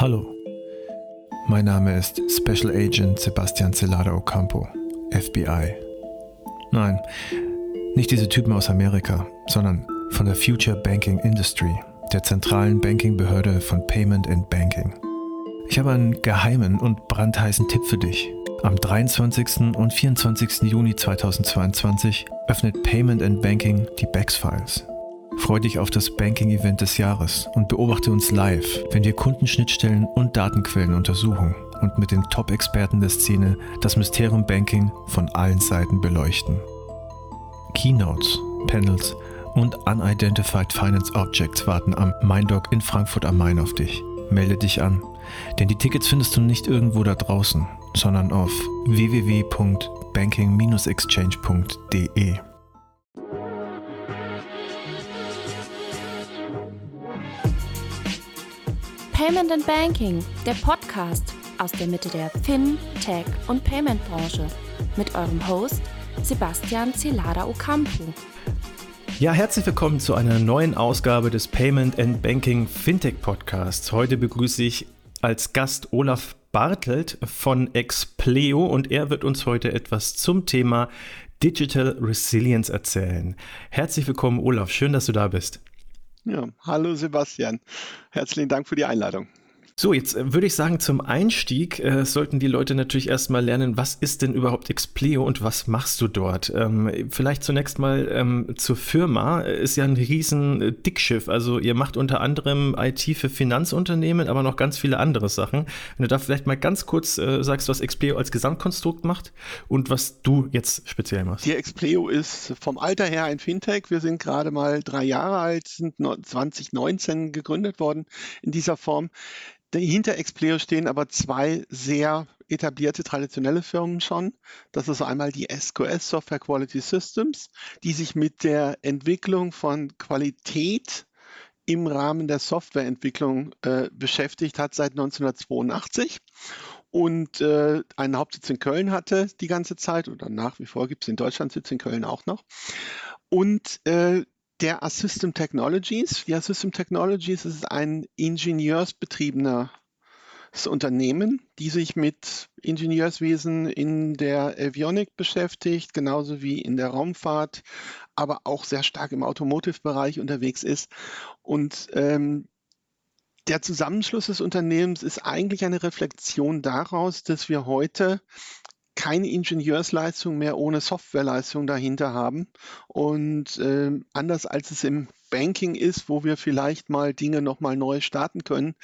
Hallo, mein Name ist Special Agent Sebastian Celada Ocampo, FBI. Nein, nicht diese Typen aus Amerika, sondern von der Future Banking Industry, der zentralen Bankingbehörde von Payment and Banking. Ich habe einen geheimen und brandheißen Tipp für dich. Am 23. und 24. Juni 2022 öffnet Payment and Banking die BEX Files. Freu dich auf das Banking-Event des Jahres und beobachte uns live, wenn wir Kundenschnittstellen und Datenquellen untersuchen und mit den Top-Experten der Szene das Mysterium Banking von allen Seiten beleuchten. Keynotes, Panels und Unidentified Finance Objects warten am MindDoc in Frankfurt am Main auf dich. Melde dich an, denn die Tickets findest du nicht irgendwo da draußen, sondern auf www.banking-exchange.de. Payment and Banking, der Podcast aus der Mitte der Fin-, Tech- und Payment-Branche mit eurem Host Sebastian Celada Ocampo. Ja, herzlich willkommen zu einer neuen Ausgabe des Payment and Banking Fintech Podcasts. Heute begrüße ich als Gast Olaf Bartelt von Expleo und er wird uns heute etwas zum Thema Digital Resilience erzählen. Herzlich willkommen, Olaf. Schön, dass du da bist. Ja, hallo Sebastian. Herzlichen Dank für die Einladung. So, jetzt äh, würde ich sagen, zum Einstieg äh, sollten die Leute natürlich erstmal lernen, was ist denn überhaupt Expleo und was machst du dort? Ähm, vielleicht zunächst mal ähm, zur Firma. Ist ja ein riesen äh, Dickschiff. Also ihr macht unter anderem IT für Finanzunternehmen, aber noch ganz viele andere Sachen. Wenn du da vielleicht mal ganz kurz äh, sagst, was Expleo als Gesamtkonstrukt macht und was du jetzt speziell machst. Die Expleo ist vom Alter her ein Fintech. Wir sind gerade mal drei Jahre alt, sind 2019 gegründet worden in dieser Form. Hinter Expleo stehen aber zwei sehr etablierte traditionelle Firmen schon. Das ist einmal die SQS Software Quality Systems, die sich mit der Entwicklung von Qualität im Rahmen der Softwareentwicklung äh, beschäftigt hat seit 1982 und äh, einen Hauptsitz in Köln hatte die ganze Zeit oder nach wie vor gibt es in Deutschland Sitz in Köln auch noch. Und äh, der Assystem Technologies. Die Assystem Technologies ist ein ingenieursbetriebener Unternehmen, die sich mit Ingenieurswesen in der Avionik beschäftigt, genauso wie in der Raumfahrt, aber auch sehr stark im Automotive-Bereich unterwegs ist. Und ähm, der Zusammenschluss des Unternehmens ist eigentlich eine Reflexion daraus, dass wir heute keine Ingenieursleistung mehr ohne Softwareleistung dahinter haben. Und äh, anders als es im Banking ist, wo wir vielleicht mal Dinge nochmal neu starten können,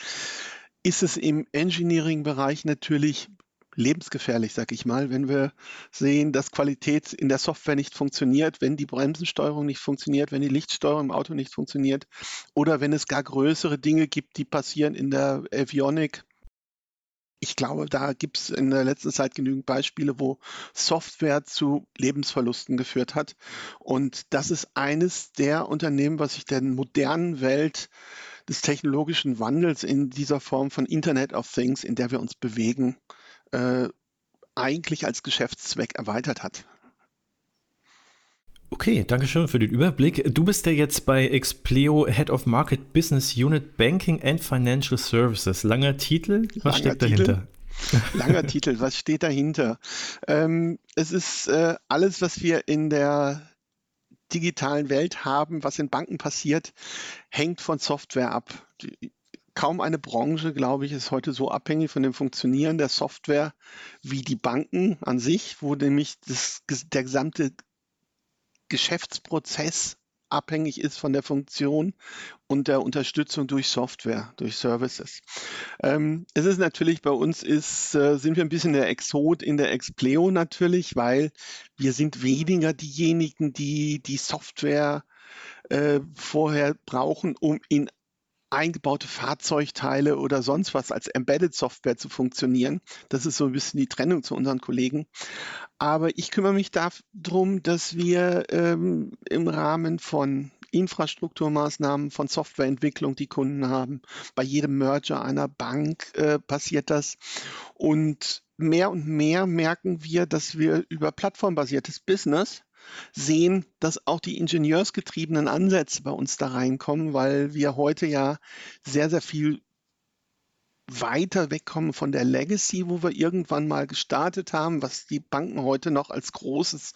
ist es im Engineering-Bereich natürlich lebensgefährlich, sag ich mal, wenn wir sehen, dass Qualität in der Software nicht funktioniert, wenn die Bremsensteuerung nicht funktioniert, wenn die Lichtsteuerung im Auto nicht funktioniert oder wenn es gar größere Dinge gibt, die passieren in der Avionik, ich glaube, da gibt es in der letzten Zeit genügend Beispiele, wo Software zu Lebensverlusten geführt hat. Und das ist eines der Unternehmen, was sich der modernen Welt des technologischen Wandels in dieser Form von Internet of Things, in der wir uns bewegen, äh, eigentlich als Geschäftszweck erweitert hat. Okay, danke schön für den Überblick. Du bist ja jetzt bei Expleo Head of Market Business Unit Banking and Financial Services. Langer Titel, was Langer steckt dahinter? Titel. Langer Titel, was steht dahinter? Ähm, es ist äh, alles, was wir in der digitalen Welt haben, was in Banken passiert, hängt von Software ab. Die, kaum eine Branche, glaube ich, ist heute so abhängig von dem Funktionieren der Software wie die Banken an sich, wo nämlich das, der gesamte Geschäftsprozess abhängig ist von der Funktion und der Unterstützung durch Software, durch Services. Ähm, es ist natürlich bei uns ist, äh, sind wir ein bisschen der Exot in der Expleo natürlich, weil wir sind weniger diejenigen, die die Software äh, vorher brauchen, um in eingebaute Fahrzeugteile oder sonst was als Embedded Software zu funktionieren. Das ist so ein bisschen die Trennung zu unseren Kollegen. Aber ich kümmere mich darum, dass wir ähm, im Rahmen von Infrastrukturmaßnahmen, von Softwareentwicklung, die Kunden haben, bei jedem Merger einer Bank äh, passiert das. Und mehr und mehr merken wir, dass wir über plattformbasiertes Business sehen, dass auch die ingenieursgetriebenen Ansätze bei uns da reinkommen, weil wir heute ja sehr, sehr viel weiter wegkommen von der Legacy, wo wir irgendwann mal gestartet haben, was die Banken heute noch als großes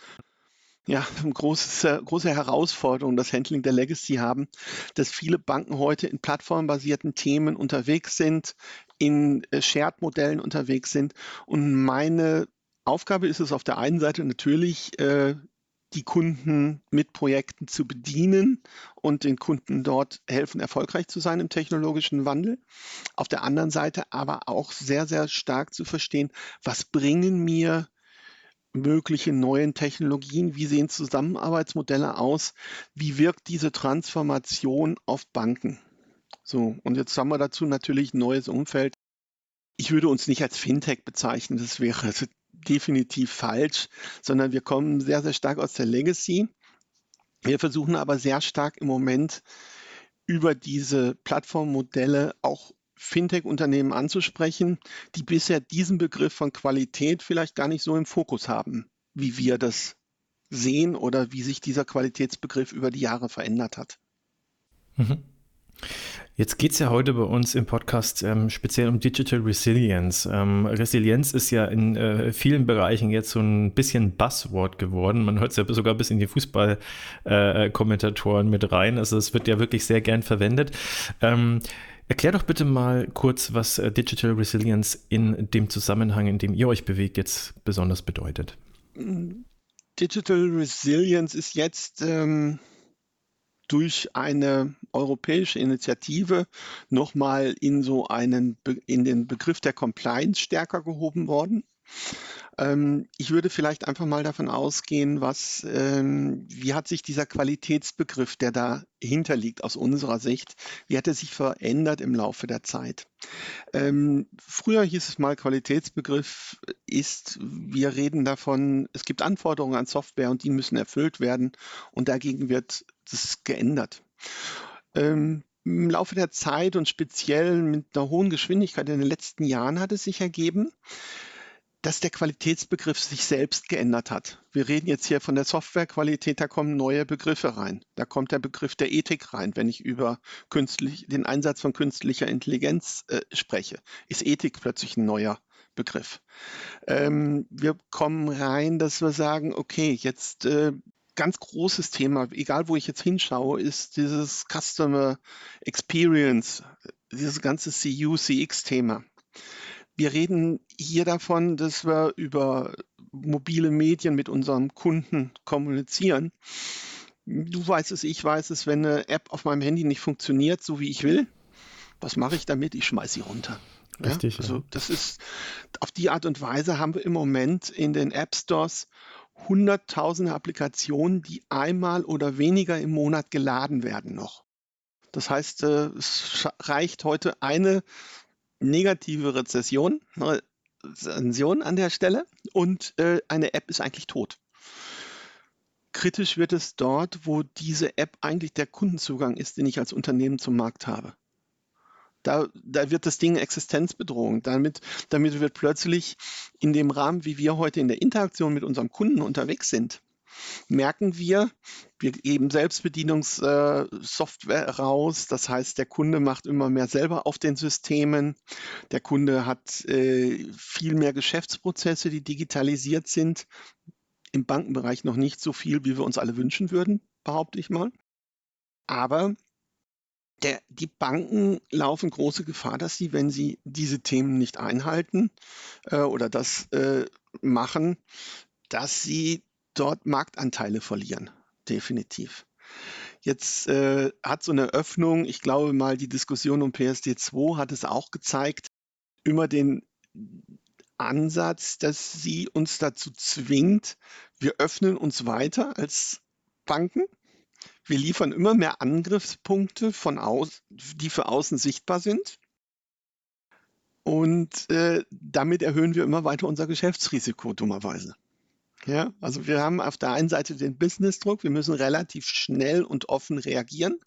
ja, großes, äh, große Herausforderung, das Handling der Legacy haben, dass viele Banken heute in plattformbasierten Themen unterwegs sind, in äh, Shared-Modellen unterwegs sind. Und meine Aufgabe ist es auf der einen Seite natürlich, äh, die Kunden mit Projekten zu bedienen und den Kunden dort helfen, erfolgreich zu sein im technologischen Wandel. Auf der anderen Seite aber auch sehr, sehr stark zu verstehen, was bringen mir mögliche neuen Technologien, wie sehen Zusammenarbeitsmodelle aus, wie wirkt diese Transformation auf Banken. So, und jetzt haben wir dazu natürlich ein neues Umfeld. Ich würde uns nicht als Fintech bezeichnen, das wäre definitiv falsch, sondern wir kommen sehr, sehr stark aus der Legacy. Wir versuchen aber sehr stark im Moment über diese Plattformmodelle auch Fintech-Unternehmen anzusprechen, die bisher diesen Begriff von Qualität vielleicht gar nicht so im Fokus haben, wie wir das sehen oder wie sich dieser Qualitätsbegriff über die Jahre verändert hat. Mhm. Jetzt geht es ja heute bei uns im Podcast ähm, speziell um Digital Resilience. Ähm, Resilienz ist ja in äh, vielen Bereichen jetzt so ein bisschen Buzzword geworden. Man hört es ja sogar bis in die Fußballkommentatoren äh, mit rein. Also es wird ja wirklich sehr gern verwendet. Ähm, erklär doch bitte mal kurz, was äh, Digital Resilience in dem Zusammenhang, in dem ihr euch bewegt, jetzt besonders bedeutet. Digital Resilience ist jetzt ähm, durch eine europäische Initiative nochmal in so einen, in den Begriff der Compliance stärker gehoben worden. Ähm, ich würde vielleicht einfach mal davon ausgehen, was, ähm, wie hat sich dieser Qualitätsbegriff, der dahinter liegt, aus unserer Sicht, wie hat er sich verändert im Laufe der Zeit? Ähm, früher hieß es mal, Qualitätsbegriff ist, wir reden davon, es gibt Anforderungen an Software und die müssen erfüllt werden und dagegen wird das geändert. Ähm, Im Laufe der Zeit und speziell mit einer hohen Geschwindigkeit in den letzten Jahren hat es sich ergeben, dass der Qualitätsbegriff sich selbst geändert hat. Wir reden jetzt hier von der Softwarequalität, da kommen neue Begriffe rein. Da kommt der Begriff der Ethik rein, wenn ich über künstlich, den Einsatz von künstlicher Intelligenz äh, spreche. Ist Ethik plötzlich ein neuer Begriff. Ähm, wir kommen rein, dass wir sagen, okay, jetzt äh, ganz großes Thema, egal wo ich jetzt hinschaue, ist dieses Customer Experience, dieses ganze CU, CX-Thema. Wir reden hier davon, dass wir über mobile Medien mit unseren Kunden kommunizieren. Du weißt es, ich weiß es, wenn eine App auf meinem Handy nicht funktioniert, so wie ich will, was mache ich damit? Ich schmeiße sie runter. Richtig. Ja? Also das ist auf die Art und Weise haben wir im Moment in den App Stores hunderttausende Applikationen, die einmal oder weniger im Monat geladen werden noch. Das heißt, äh, es reicht heute eine negative Rezession, Rezension an der Stelle und äh, eine App ist eigentlich tot. Kritisch wird es dort, wo diese App eigentlich der Kundenzugang ist, den ich als Unternehmen zum Markt habe. Da, da wird das Ding Existenzbedrohung. Damit, damit wird plötzlich in dem Rahmen, wie wir heute in der Interaktion mit unserem Kunden unterwegs sind, merken wir, wir geben Selbstbedienungssoftware raus. Das heißt, der Kunde macht immer mehr selber auf den Systemen. Der Kunde hat äh, viel mehr Geschäftsprozesse, die digitalisiert sind. Im Bankenbereich noch nicht so viel, wie wir uns alle wünschen würden, behaupte ich mal. Aber der, die Banken laufen große Gefahr, dass sie, wenn sie diese Themen nicht einhalten äh, oder das äh, machen, dass sie dort Marktanteile verlieren. Definitiv. Jetzt äh, hat so eine Öffnung, ich glaube mal, die Diskussion um PSD2 hat es auch gezeigt, immer den Ansatz, dass sie uns dazu zwingt, wir öffnen uns weiter als Banken wir liefern immer mehr Angriffspunkte von aus, die für außen sichtbar sind. Und äh, damit erhöhen wir immer weiter unser Geschäftsrisiko, dummerweise. Ja, also wir haben auf der einen Seite den Businessdruck, wir müssen relativ schnell und offen reagieren.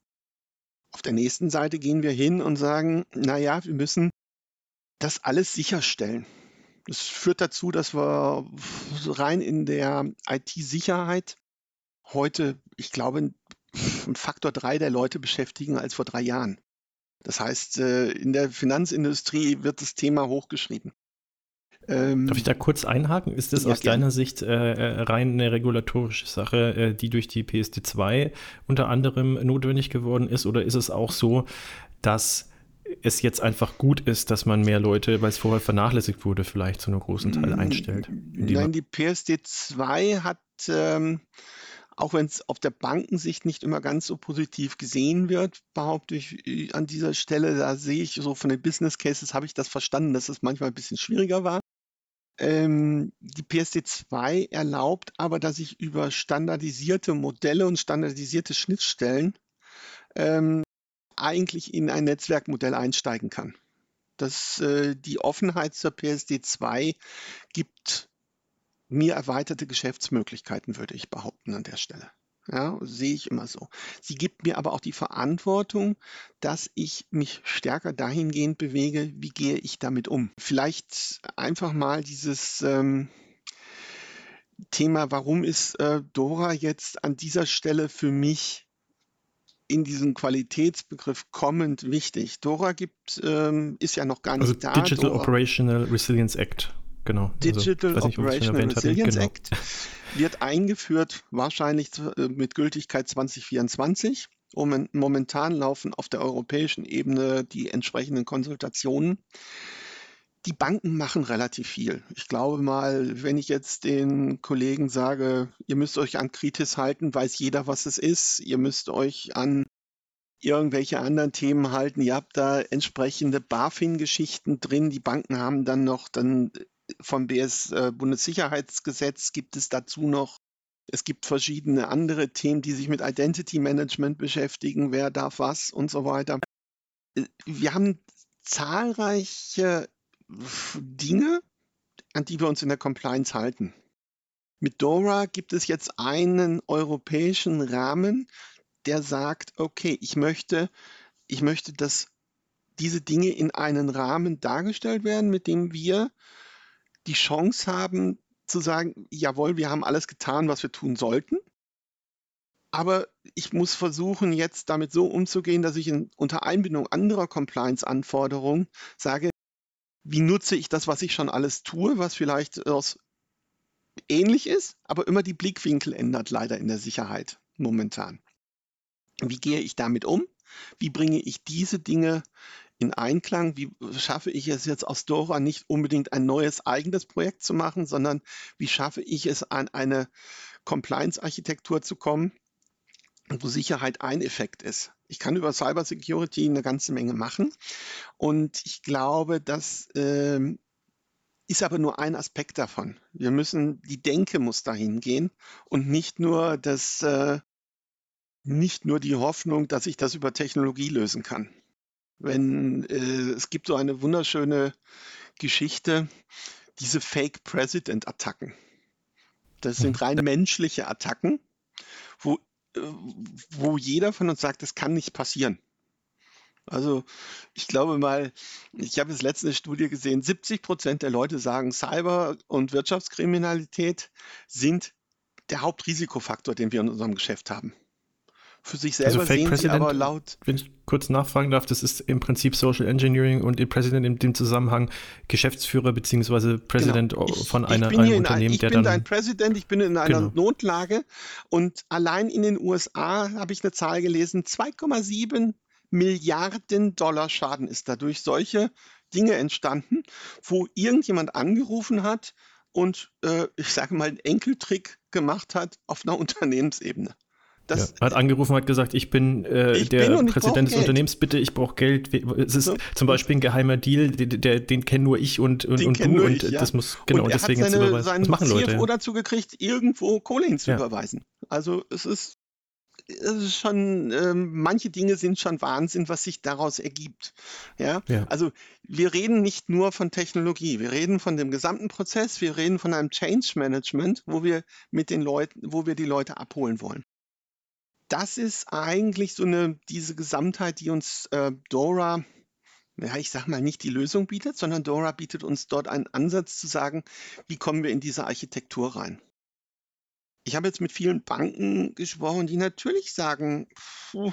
Auf der nächsten Seite gehen wir hin und sagen, naja, wir müssen das alles sicherstellen. Das führt dazu, dass wir rein in der IT-Sicherheit heute, ich glaube, einen Faktor drei der Leute beschäftigen als vor drei Jahren. Das heißt, äh, in der Finanzindustrie wird das Thema hochgeschrieben. Ähm, Darf ich da kurz einhaken? Ist das ja, aus gern. deiner Sicht äh, äh, rein eine regulatorische Sache, äh, die durch die PSD2 unter anderem notwendig geworden ist? Oder ist es auch so, dass es jetzt einfach gut ist, dass man mehr Leute, weil es vorher vernachlässigt wurde, vielleicht zu einem großen Teil mm, einstellt? Nein, die PSD2 hat, ähm, auch wenn es auf der Bankensicht nicht immer ganz so positiv gesehen wird, behaupte ich äh, an dieser Stelle, da sehe ich so von den Business Cases, habe ich das verstanden, dass es manchmal ein bisschen schwieriger war. Ähm, die PSD2 erlaubt aber, dass ich über standardisierte Modelle und standardisierte Schnittstellen ähm, eigentlich in ein Netzwerkmodell einsteigen kann. Das, äh, die Offenheit zur PSD2 gibt mir erweiterte Geschäftsmöglichkeiten, würde ich behaupten an der Stelle. Ja, sehe ich immer so. Sie gibt mir aber auch die Verantwortung, dass ich mich stärker dahingehend bewege, wie gehe ich damit um. Vielleicht einfach mal dieses ähm, Thema, warum ist äh, Dora jetzt an dieser Stelle für mich in diesem Qualitätsbegriff kommend wichtig. Dora gibt, ähm, ist ja noch gar nicht also da. Digital Dora. Operational Resilience Act. Genau. Digital also, Operational Resilience genau. Act wird eingeführt, wahrscheinlich äh, mit Gültigkeit 2024. Momentan laufen auf der europäischen Ebene die entsprechenden Konsultationen. Die Banken machen relativ viel. Ich glaube mal, wenn ich jetzt den Kollegen sage, ihr müsst euch an Kritis halten, weiß jeder, was es ist. Ihr müsst euch an irgendwelche anderen Themen halten. Ihr habt da entsprechende BaFin-Geschichten drin. Die Banken haben dann noch dann vom BS äh, Bundessicherheitsgesetz gibt es dazu noch es gibt verschiedene andere Themen, die sich mit Identity Management beschäftigen, wer darf was und so weiter. Äh, wir haben zahlreiche Dinge, an die wir uns in der Compliance halten. Mit DORA gibt es jetzt einen europäischen Rahmen, der sagt, okay, ich möchte, ich möchte, dass diese Dinge in einen Rahmen dargestellt werden, mit dem wir die Chance haben zu sagen, jawohl, wir haben alles getan, was wir tun sollten. Aber ich muss versuchen, jetzt damit so umzugehen, dass ich in, unter Einbindung anderer Compliance-Anforderungen sage, wie nutze ich das, was ich schon alles tue, was vielleicht aus ähnlich ist, aber immer die Blickwinkel ändert leider in der Sicherheit momentan. Wie gehe ich damit um? Wie bringe ich diese Dinge in Einklang? Wie schaffe ich es jetzt aus Dora nicht unbedingt ein neues eigenes Projekt zu machen, sondern wie schaffe ich es an eine Compliance-Architektur zu kommen, wo Sicherheit ein Effekt ist. Ich kann über Cybersecurity eine ganze Menge machen und ich glaube, das äh, ist aber nur ein Aspekt davon. Wir müssen, die Denke muss dahin gehen und nicht nur das, äh, nicht nur die Hoffnung, dass ich das über Technologie lösen kann wenn äh, es gibt so eine wunderschöne Geschichte, diese Fake President Attacken. Das sind rein menschliche Attacken, wo, äh, wo jeder von uns sagt, das kann nicht passieren. Also ich glaube mal, ich habe jetzt letzte Studie gesehen, 70 Prozent der Leute sagen, Cyber- und Wirtschaftskriminalität sind der Hauptrisikofaktor, den wir in unserem Geschäft haben für sich also selber also sehen President, sie aber laut. Wenn ich kurz nachfragen darf, das ist im Prinzip Social Engineering und der President in dem Zusammenhang Geschäftsführer bzw. Präsident genau. von einer, einem Unternehmen, ein, der dann. Ich bin ein Präsident, ich bin in einer genau. Notlage und allein in den USA habe ich eine Zahl gelesen, 2,7 Milliarden Dollar Schaden ist dadurch solche Dinge entstanden, wo irgendjemand angerufen hat und äh, ich sage mal einen Enkeltrick gemacht hat auf einer Unternehmensebene. Das, ja, hat angerufen, hat gesagt, ich bin äh, ich der bin Präsident des Geld. Unternehmens, bitte, ich brauche Geld. Es ist so. zum Beispiel ein geheimer Deal, der, der, den kennen nur ich und, und, und du ich, und ja. das muss, genau, und deswegen hat seine, überweisen. Das machen Leute. CFO dazu gekriegt, irgendwo Kohle hinzuüberweisen. Ja. Also es ist, es ist schon, ähm, manche Dinge sind schon Wahnsinn, was sich daraus ergibt. Ja? ja? Also wir reden nicht nur von Technologie, wir reden von dem gesamten Prozess, wir reden von einem Change Management, wo wir mit den Leuten, wo wir die Leute abholen wollen das ist eigentlich so eine, diese Gesamtheit, die uns äh, Dora, ja, ich sag mal, nicht die Lösung bietet, sondern Dora bietet uns dort einen Ansatz zu sagen, wie kommen wir in diese Architektur rein. Ich habe jetzt mit vielen Banken gesprochen, die natürlich sagen,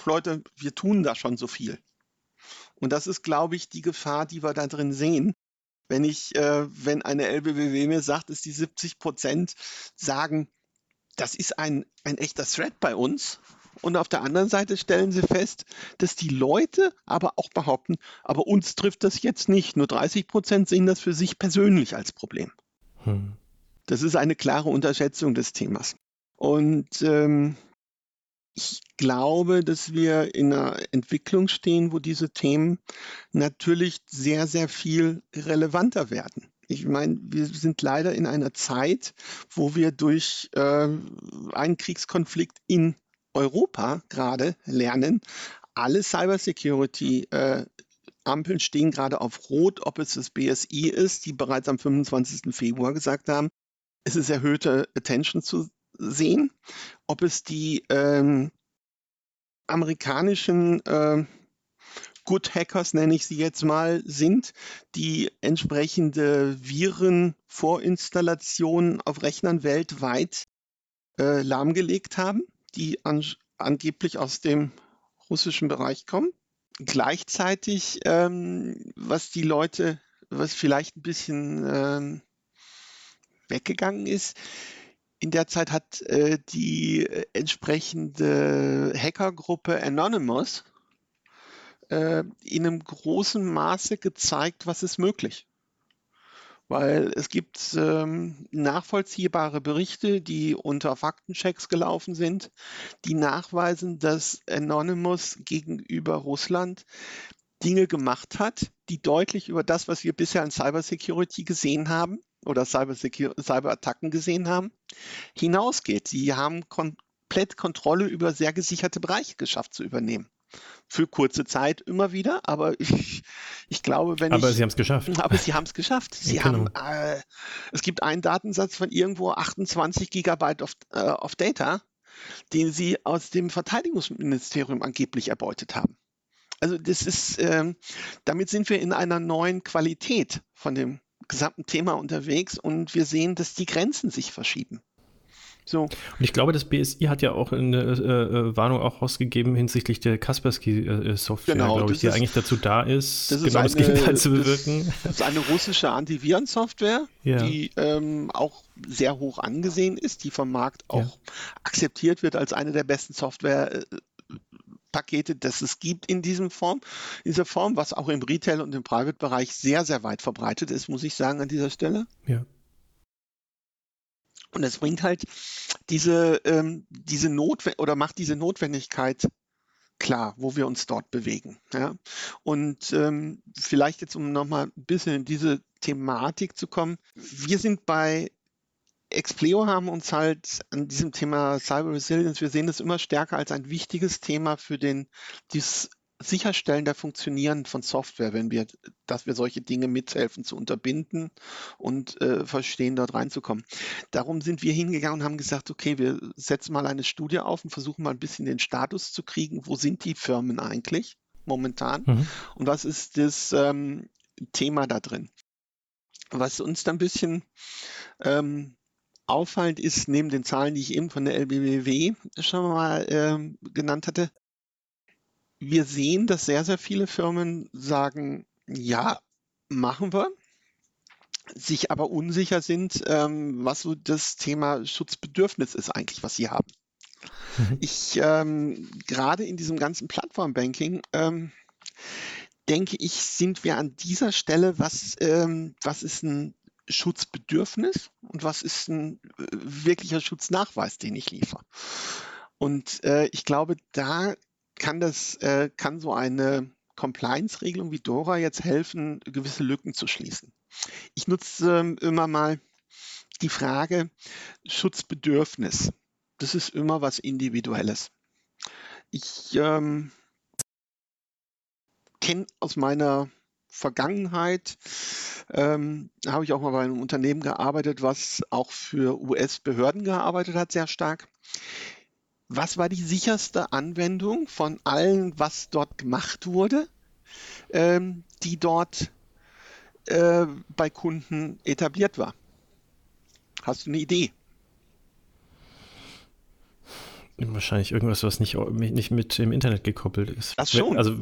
Leute, wir tun da schon so viel. Und das ist, glaube ich, die Gefahr, die wir da drin sehen. Wenn ich, äh, wenn eine LBBW mir sagt, dass die 70 Prozent sagen, das ist ein, ein echter Threat bei uns. Und auf der anderen Seite stellen sie fest, dass die Leute aber auch behaupten, aber uns trifft das jetzt nicht. Nur 30 Prozent sehen das für sich persönlich als Problem. Hm. Das ist eine klare Unterschätzung des Themas. Und ähm, ich glaube, dass wir in einer Entwicklung stehen, wo diese Themen natürlich sehr, sehr viel relevanter werden. Ich meine, wir sind leider in einer Zeit, wo wir durch äh, einen Kriegskonflikt in Europa gerade lernen, alle Cybersecurity äh, Ampeln stehen gerade auf Rot, ob es das BSI ist, die bereits am 25. Februar gesagt haben, es ist erhöhte Attention zu sehen, ob es die ähm, amerikanischen äh, Good Hackers, nenne ich sie jetzt mal, sind, die entsprechende Virenvorinstallationen auf Rechnern weltweit äh, lahmgelegt haben, die an, angeblich aus dem russischen Bereich kommen. Gleichzeitig, ähm, was die Leute, was vielleicht ein bisschen ähm, weggegangen ist, in der Zeit hat äh, die äh, entsprechende Hackergruppe Anonymous äh, in einem großen Maße gezeigt, was ist möglich. Weil es gibt ähm, nachvollziehbare Berichte, die unter Faktenchecks gelaufen sind, die nachweisen, dass Anonymous gegenüber Russland Dinge gemacht hat, die deutlich über das, was wir bisher an Cybersecurity gesehen haben, oder Cyberattacken gesehen haben, hinausgeht. Sie haben komplett Kontrolle über sehr gesicherte Bereiche geschafft zu übernehmen. Für kurze Zeit immer wieder, aber ich, ich glaube, wenn aber ich, Sie haben es geschafft. Aber Sie haben es geschafft. Sie ja, genau. haben, äh, es gibt einen Datensatz von irgendwo 28 Gigabyte of, äh, of Data, den Sie aus dem Verteidigungsministerium angeblich erbeutet haben. Also das ist, ähm, damit sind wir in einer neuen Qualität von dem gesamten Thema unterwegs und wir sehen, dass die Grenzen sich verschieben. So. Und ich glaube, das BSI hat ja auch eine äh, äh, Warnung auch rausgegeben hinsichtlich der Kaspersky-Software, genau, glaube ich, die ist, eigentlich dazu da ist, das genau ist eine, das Gegenteil zu bewirken. Das ist eine russische Antivirensoftware, ja. die ähm, auch sehr hoch angesehen ist, die vom Markt auch ja. akzeptiert wird als eine der besten Software äh, Pakete, das es gibt in diesem Form, dieser Form, was auch im Retail- und im Private-Bereich sehr, sehr weit verbreitet ist, muss ich sagen, an dieser Stelle. Ja. Und es bringt halt diese, ähm, diese Notwendigkeit oder macht diese Notwendigkeit klar, wo wir uns dort bewegen. Ja? Und ähm, vielleicht jetzt, um nochmal ein bisschen in diese Thematik zu kommen. Wir sind bei Expleo haben uns halt an diesem Thema Cyber Resilience, wir sehen das immer stärker als ein wichtiges Thema für den, dieses Sicherstellen der Funktionieren von Software, wenn wir, dass wir solche Dinge mithelfen zu unterbinden und äh, verstehen, dort reinzukommen. Darum sind wir hingegangen und haben gesagt, okay, wir setzen mal eine Studie auf und versuchen mal ein bisschen den Status zu kriegen. Wo sind die Firmen eigentlich momentan? Mhm. Und was ist das ähm, Thema da drin? Was uns dann ein bisschen ähm, auffallend ist, neben den Zahlen, die ich eben von der LBBW schon mal äh, genannt hatte, wir sehen, dass sehr, sehr viele Firmen sagen, ja, machen wir, sich aber unsicher sind, ähm, was so das Thema Schutzbedürfnis ist eigentlich, was sie haben. Mhm. Ich ähm, gerade in diesem ganzen Plattformbanking ähm, denke ich, sind wir an dieser Stelle, was, ähm, was ist ein Schutzbedürfnis und was ist ein äh, wirklicher Schutznachweis, den ich liefere. Und äh, ich glaube, da kann das, äh, kann so eine Compliance-Regelung wie Dora jetzt helfen, gewisse Lücken zu schließen. Ich nutze ähm, immer mal die Frage Schutzbedürfnis. Das ist immer was Individuelles. Ich ähm, kenne aus meiner Vergangenheit ähm, habe ich auch mal bei einem Unternehmen gearbeitet, was auch für US-Behörden gearbeitet hat, sehr stark. Was war die sicherste Anwendung von allen, was dort gemacht wurde, ähm, die dort äh, bei Kunden etabliert war? Hast du eine Idee? Wahrscheinlich irgendwas, was nicht, nicht mit dem Internet gekoppelt ist. Das schon. Also,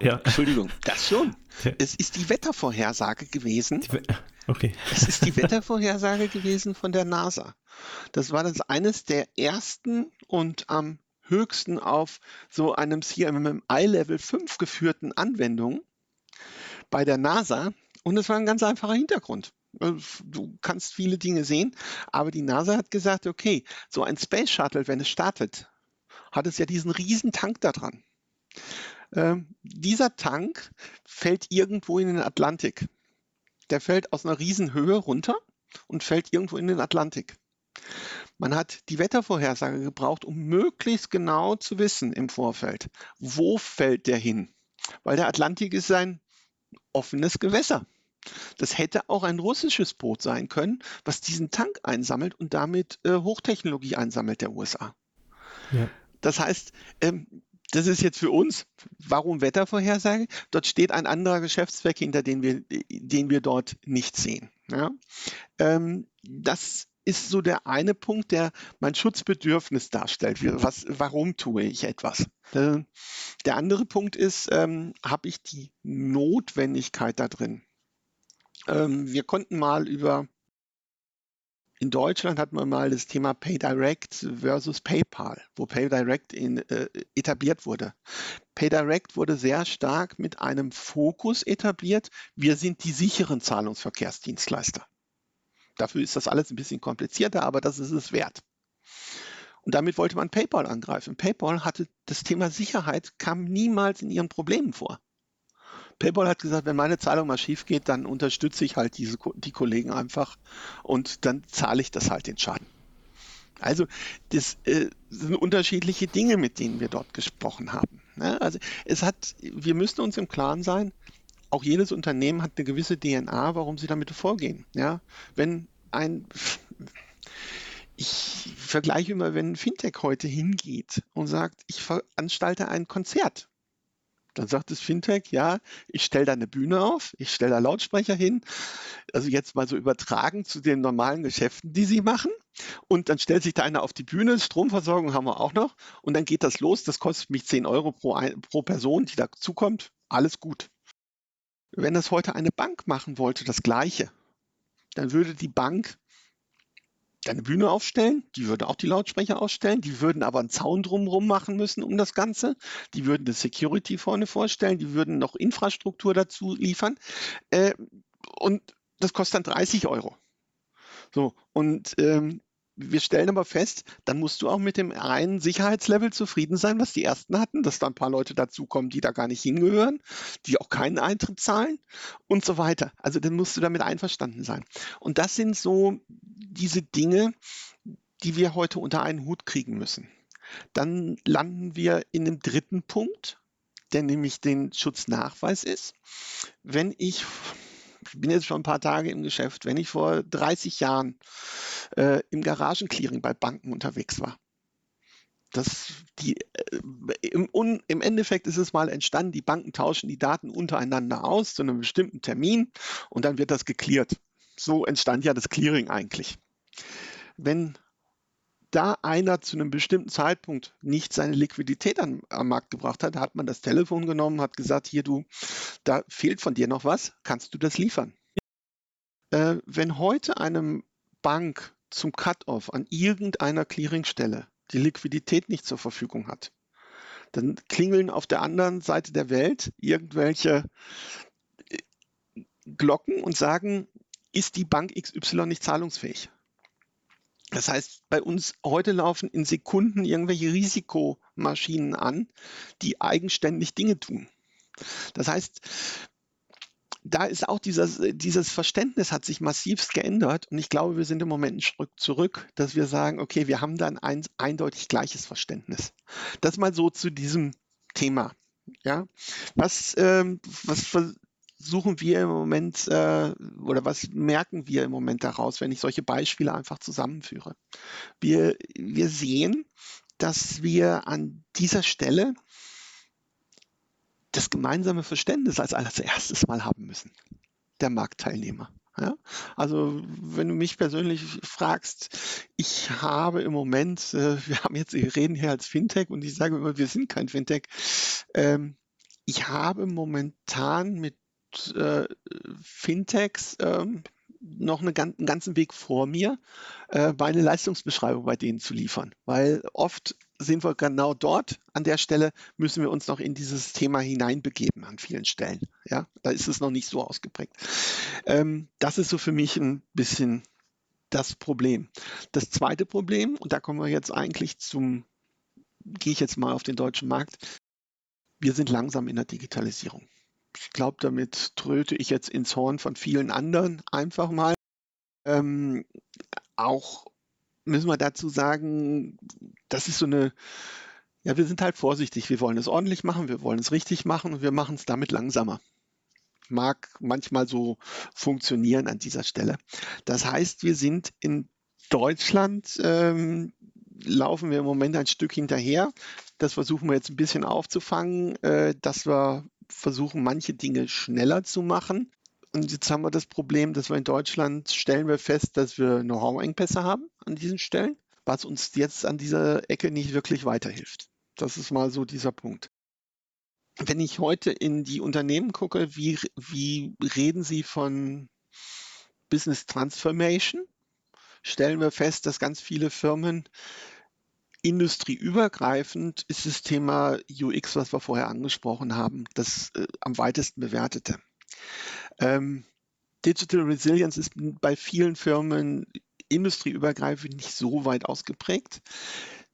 ja. Entschuldigung, das schon. Es ist die Wettervorhersage gewesen. Die, okay. Es ist die Wettervorhersage gewesen von der NASA. Das war das eines der ersten und am höchsten auf so einem CMMI Level 5 geführten Anwendungen bei der NASA. Und es war ein ganz einfacher Hintergrund. Du kannst viele Dinge sehen, aber die NASA hat gesagt, okay, so ein Space Shuttle, wenn es startet, hat es ja diesen riesen Tank da dran. Ähm, dieser Tank fällt irgendwo in den Atlantik. Der fällt aus einer riesen Höhe runter und fällt irgendwo in den Atlantik. Man hat die Wettervorhersage gebraucht, um möglichst genau zu wissen im Vorfeld, wo fällt der hin. Weil der Atlantik ist ein offenes Gewässer. Das hätte auch ein russisches Boot sein können, was diesen Tank einsammelt und damit äh, Hochtechnologie einsammelt der USA. Ja. Das heißt, ähm, das ist jetzt für uns, warum Wettervorhersage? Dort steht ein anderer Geschäftszweck, hinter den wir, den wir dort nicht sehen. Ja? Ähm, das ist so der eine Punkt, der mein Schutzbedürfnis darstellt. Was, warum tue ich etwas? Äh, der andere Punkt ist, ähm, habe ich die Notwendigkeit da drin? Ähm, wir konnten mal über, in Deutschland hat man mal das Thema PayDirect versus PayPal, wo PayDirect in, äh, etabliert wurde. PayDirect wurde sehr stark mit einem Fokus etabliert. Wir sind die sicheren Zahlungsverkehrsdienstleister. Dafür ist das alles ein bisschen komplizierter, aber das ist es wert. Und damit wollte man PayPal angreifen. PayPal hatte das Thema Sicherheit, kam niemals in ihren Problemen vor. PayPal hat gesagt, wenn meine Zahlung mal schief geht, dann unterstütze ich halt diese, die Kollegen einfach und dann zahle ich das halt den Schaden. Also das äh, sind unterschiedliche Dinge, mit denen wir dort gesprochen haben. Ne? Also es hat, wir müssen uns im Klaren sein, auch jedes Unternehmen hat eine gewisse DNA, warum sie damit vorgehen. Ja, wenn ein ich vergleiche immer, wenn ein Fintech heute hingeht und sagt, ich veranstalte ein Konzert, dann sagt das Fintech, ja, ich stelle da eine Bühne auf, ich stelle da Lautsprecher hin, also jetzt mal so übertragen zu den normalen Geschäften, die sie machen. Und dann stellt sich da einer auf die Bühne, Stromversorgung haben wir auch noch, und dann geht das los, das kostet mich 10 Euro pro, pro Person, die dazukommt, alles gut. Wenn das heute eine Bank machen wollte, das Gleiche, dann würde die Bank eine Bühne aufstellen, die würde auch die Lautsprecher ausstellen, die würden aber einen Zaun drumherum machen müssen um das Ganze, die würden das Security vorne vorstellen, die würden noch Infrastruktur dazu liefern äh, und das kostet dann 30 Euro. So, und ähm, wir stellen aber fest, dann musst du auch mit dem einen Sicherheitslevel zufrieden sein, was die ersten hatten, dass da ein paar Leute dazukommen, die da gar nicht hingehören, die auch keinen Eintritt zahlen und so weiter. Also dann musst du damit einverstanden sein. Und das sind so diese Dinge, die wir heute unter einen Hut kriegen müssen. Dann landen wir in einem dritten Punkt, der nämlich den Schutznachweis ist. Wenn ich bin jetzt schon ein paar Tage im Geschäft, wenn ich vor 30 Jahren äh, im Garagenclearing bei Banken unterwegs war. Das, die, äh, im, Im Endeffekt ist es mal entstanden, die Banken tauschen die Daten untereinander aus zu einem bestimmten Termin und dann wird das geklärt. So entstand ja das Clearing eigentlich. Wenn da einer zu einem bestimmten Zeitpunkt nicht seine Liquidität am, am, Markt gebracht hat, hat man das Telefon genommen, hat gesagt, hier du, da fehlt von dir noch was, kannst du das liefern? Äh, wenn heute eine Bank zum Cut-off an irgendeiner Clearingstelle die Liquidität nicht zur Verfügung hat, dann klingeln auf der anderen Seite der Welt irgendwelche äh, Glocken und sagen, ist die Bank XY nicht zahlungsfähig? Das heißt, bei uns heute laufen in Sekunden irgendwelche Risikomaschinen an, die eigenständig Dinge tun. Das heißt, da ist auch dieses, dieses Verständnis hat sich massivst geändert und ich glaube, wir sind im Moment einen Schritt zurück, dass wir sagen, okay, wir haben dann ein eindeutig gleiches Verständnis. Das mal so zu diesem Thema. Ja, was, ähm, was suchen wir im Moment äh, oder was merken wir im Moment daraus, wenn ich solche Beispiele einfach zusammenführe? Wir, wir sehen, dass wir an dieser Stelle das gemeinsame Verständnis als allererstes mal haben müssen, der Marktteilnehmer. Ja? Also wenn du mich persönlich fragst, ich habe im Moment, äh, wir haben jetzt, wir reden hier als Fintech und ich sage immer, wir sind kein Fintech. Ähm, ich habe momentan mit äh, Fintechs ähm, noch eine, einen ganzen Weg vor mir, äh, meine Leistungsbeschreibung bei denen zu liefern. Weil oft sind wir genau dort, an der Stelle müssen wir uns noch in dieses Thema hineinbegeben an vielen Stellen. Ja, da ist es noch nicht so ausgeprägt. Ähm, das ist so für mich ein bisschen das Problem. Das zweite Problem, und da kommen wir jetzt eigentlich zum, gehe ich jetzt mal auf den deutschen Markt, wir sind langsam in der Digitalisierung ich glaube, damit tröte ich jetzt ins Horn von vielen anderen einfach mal. Ähm, auch müssen wir dazu sagen, das ist so eine, ja, wir sind halt vorsichtig. Wir wollen es ordentlich machen, wir wollen es richtig machen und wir machen es damit langsamer. Mag manchmal so funktionieren an dieser Stelle. Das heißt, wir sind in Deutschland, ähm, laufen wir im Moment ein Stück hinterher. Das versuchen wir jetzt ein bisschen aufzufangen, äh, dass wir versuchen, manche Dinge schneller zu machen. Und jetzt haben wir das Problem, dass wir in Deutschland stellen wir fest, dass wir Know-how-Engpässe haben an diesen Stellen, was uns jetzt an dieser Ecke nicht wirklich weiterhilft. Das ist mal so dieser Punkt. Wenn ich heute in die Unternehmen gucke, wie, wie reden sie von Business Transformation? Stellen wir fest, dass ganz viele Firmen industrieübergreifend ist das Thema UX, was wir vorher angesprochen haben, das äh, am weitesten bewertete. Ähm, Digital Resilience ist bei vielen Firmen industrieübergreifend nicht so weit ausgeprägt.